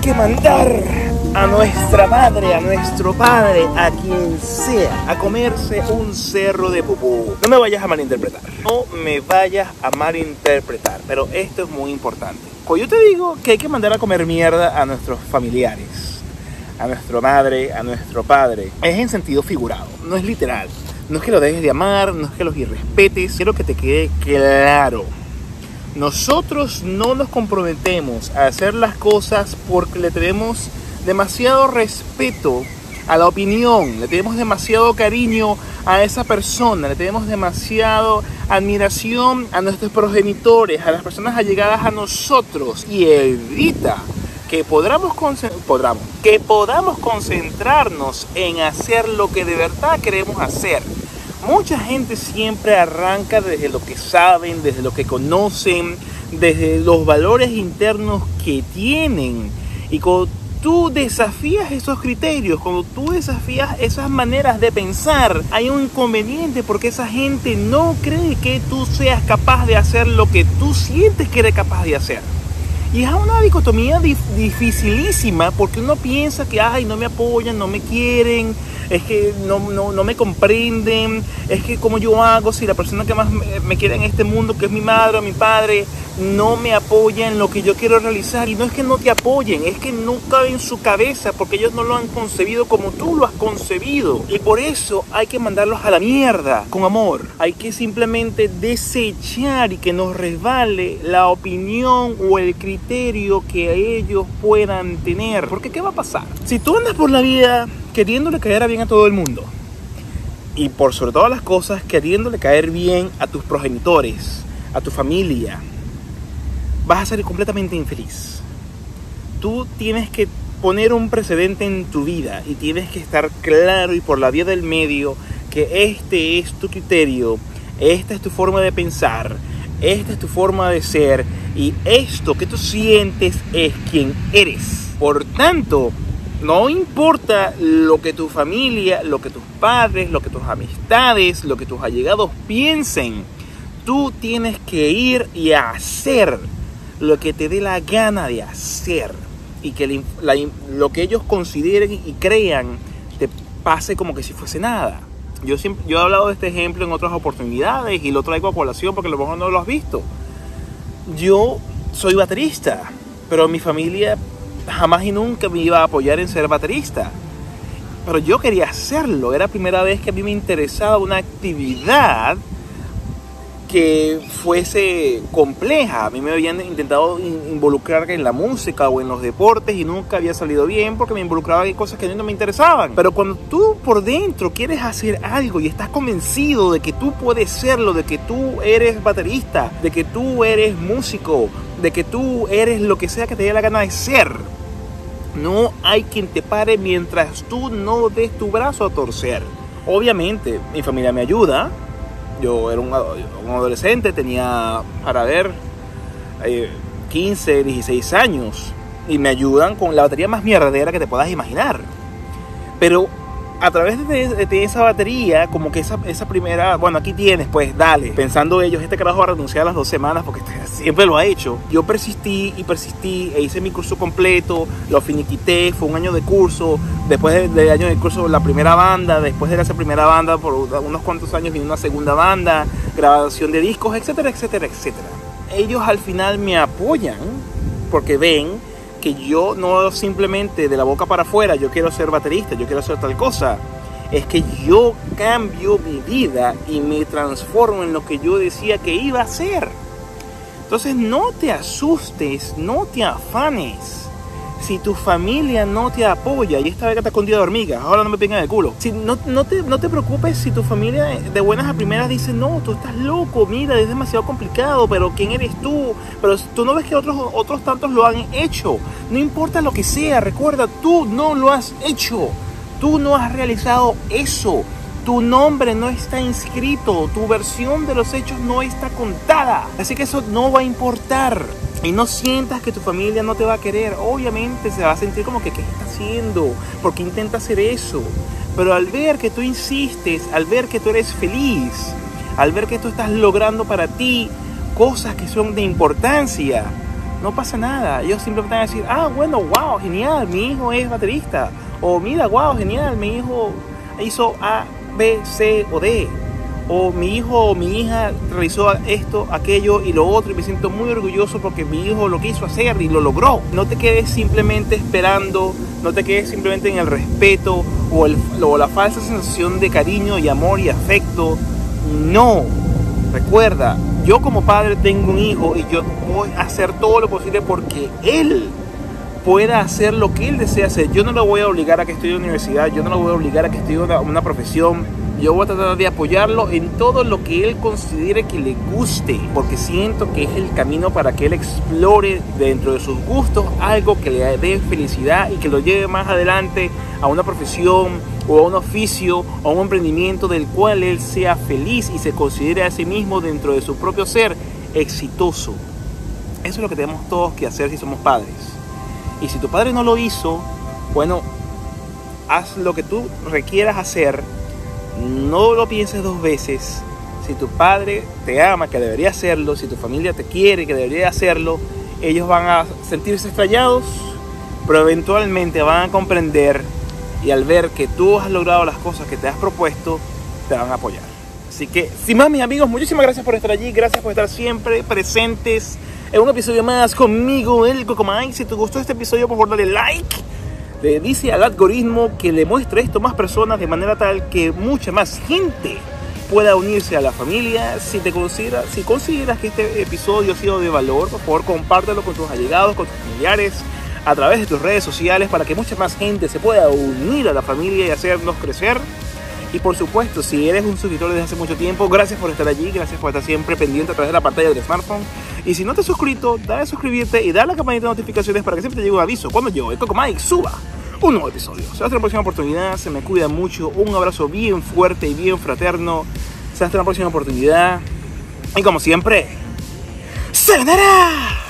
que mandar a nuestra madre, a nuestro padre, a quien sea, a comerse un cerro de pupú. No me vayas a malinterpretar. No me vayas a malinterpretar. Pero esto es muy importante. Cuando yo te digo que hay que mandar a comer mierda a nuestros familiares, a nuestra madre, a nuestro padre, es en sentido figurado, no es literal. No es que lo dejes de amar, no es que los irrespetes. Quiero que te quede claro nosotros no nos comprometemos a hacer las cosas porque le tenemos demasiado respeto a la opinión, le tenemos demasiado cariño a esa persona, le tenemos demasiado admiración a nuestros progenitores, a las personas allegadas a nosotros y evita que podamos, que podamos concentrarnos en hacer lo que de verdad queremos hacer. Mucha gente siempre arranca desde lo que saben, desde lo que conocen, desde los valores internos que tienen. Y cuando tú desafías esos criterios, cuando tú desafías esas maneras de pensar, hay un inconveniente porque esa gente no cree que tú seas capaz de hacer lo que tú sientes que eres capaz de hacer. Y es una dicotomía dificilísima porque uno piensa que, ay, no me apoyan, no me quieren, es que no, no, me comprenden, es que como yo hago si la persona que más me, quiere en este mundo, que es mi madre o mi padre, no me apoya en lo que yo quiero realizar. Y no es que no te apoyen, es que no cabe en su cabeza porque ellos no lo han concebido como tú lo has concebido. Y por eso hay que mandarlos a la mierda con amor. Hay que simplemente desechar y que nos resbale la opinión o el criterio que ellos puedan tener. Porque ¿qué va a pasar? Si tú andas por la vida queriéndole caer bien a todo el mundo. Y por sobre todas las cosas, queriéndole caer bien a tus progenitores, a tu familia, vas a ser completamente infeliz. Tú tienes que poner un precedente en tu vida y tienes que estar claro y por la vía del medio que este es tu criterio, esta es tu forma de pensar, esta es tu forma de ser y esto que tú sientes es quien eres. Por tanto, no importa lo que tu familia, lo que tus padres, lo que tus amistades, lo que tus allegados piensen, tú tienes que ir y hacer lo que te dé la gana de hacer y que lo que ellos consideren y crean te pase como que si fuese nada. Yo, siempre, yo he hablado de este ejemplo en otras oportunidades y lo traigo a colación porque a lo mejor no lo has visto. Yo soy baterista, pero mi familia jamás y nunca me iba a apoyar en ser baterista. Pero yo quería hacerlo. Era la primera vez que a mí me interesaba una actividad que fuese compleja. A mí me habían intentado involucrar en la música o en los deportes y nunca había salido bien porque me involucraba en cosas que no me interesaban. Pero cuando tú por dentro quieres hacer algo y estás convencido de que tú puedes serlo, de que tú eres baterista, de que tú eres músico, de que tú eres lo que sea que te dé la gana de ser. No hay quien te pare mientras tú no des tu brazo a torcer. Obviamente, mi familia me ayuda. Yo era un, adolescente, tenía, para ver, 15, eh, 16 años. Y me ayudan con la batería más mierdera que te puedas imaginar. Pero a través de, esa batería, como que esa, esa, primera, bueno, aquí tienes, pues dale, pensando ellos, este carajo va a renunciar a las dos semanas porque siempre lo ha hecho. Yo persistí y persistí e hice mi curso completo, lo finiquité, fue un año de curso, después del año de curso la primera banda, después de esa primera banda por unos cuantos años vino una segunda banda, grabación de discos, etcétera, etcétera, etcétera. Ellos al final me apoyan porque ven que yo no simplemente de la boca para afuera, yo quiero ser baterista, yo quiero hacer tal cosa. Es que yo cambio mi vida y me transformo en lo que yo decía que iba a ser. Entonces no te asustes, no te afanes si tu familia no te apoya y esta vez que te escondida de hormigas, ahora no me pegan el culo. Si no, no, te, no te preocupes si tu familia de buenas a primeras dice, no, tú estás loco, mira, es demasiado complicado, pero ¿quién eres tú? Pero tú no ves que otros, otros tantos lo han hecho. No importa lo que sea, recuerda, tú no lo has hecho. Tú no has realizado eso. Tu nombre no está inscrito, tu versión de los hechos no está contada. Así que eso no va a importar y no sientas que tu familia no te va a querer, obviamente se va a sentir como que ¿qué está haciendo? ¿Por qué intenta hacer eso? Pero al ver que tú insistes, al ver que tú eres feliz, al ver que tú estás logrando para ti cosas que son de importancia, no pasa nada. Ellos simplemente van a decir, ah, bueno, wow, genial, mi hijo es baterista. O mira, wow, genial, mi hijo hizo A, B, C o D. O mi hijo o mi hija realizó esto, aquello y lo otro y me siento muy orgulloso porque mi hijo lo quiso hacer y lo logró. No te quedes simplemente esperando, no te quedes simplemente en el respeto o, el, o la falsa sensación de cariño y amor y afecto. No, recuerda, yo como padre tengo un hijo y yo voy a hacer todo lo posible porque él pueda hacer lo que él desea hacer. Yo no lo voy a obligar a que estudie universidad, yo no lo voy a obligar a que estudie una, una profesión. Yo voy a tratar de apoyarlo en todo lo que él considere que le guste, porque siento que es el camino para que él explore dentro de sus gustos algo que le dé felicidad y que lo lleve más adelante a una profesión o a un oficio o a un emprendimiento del cual él sea feliz y se considere a sí mismo dentro de su propio ser exitoso. Eso es lo que tenemos todos que hacer si somos padres. Y si tu padre no lo hizo, bueno, haz lo que tú requieras hacer. No lo pienses dos veces. Si tu padre te ama, que debería hacerlo, si tu familia te quiere, que debería hacerlo, ellos van a sentirse extrañados, pero eventualmente van a comprender y al ver que tú has logrado las cosas que te has propuesto, te van a apoyar. Así que, sin más, mis amigos, muchísimas gracias por estar allí, gracias por estar siempre presentes en un episodio más conmigo, el Cocomay. Si te gustó este episodio, por favor, dale like. Le dice al algoritmo que le muestre esto a más personas de manera tal que mucha más gente pueda unirse a la familia. Si te consideras, si consideras que este episodio ha sido de valor, por favor, compártelo con tus allegados, con tus familiares, a través de tus redes sociales para que mucha más gente se pueda unir a la familia y hacernos crecer. Y por supuesto, si eres un suscriptor desde hace mucho tiempo, gracias por estar allí, gracias por estar siempre pendiente a través de la pantalla del smartphone. Y si no te has suscrito, dale a suscribirte y dale a la campanita de notificaciones para que siempre te llegue un aviso cuando yo, el Coco Mike, suba un nuevo episodio. Se hasta la próxima oportunidad, se me cuida mucho, un abrazo bien fuerte y bien fraterno. Se hasta la próxima oportunidad. Y como siempre, ¡Sayonara!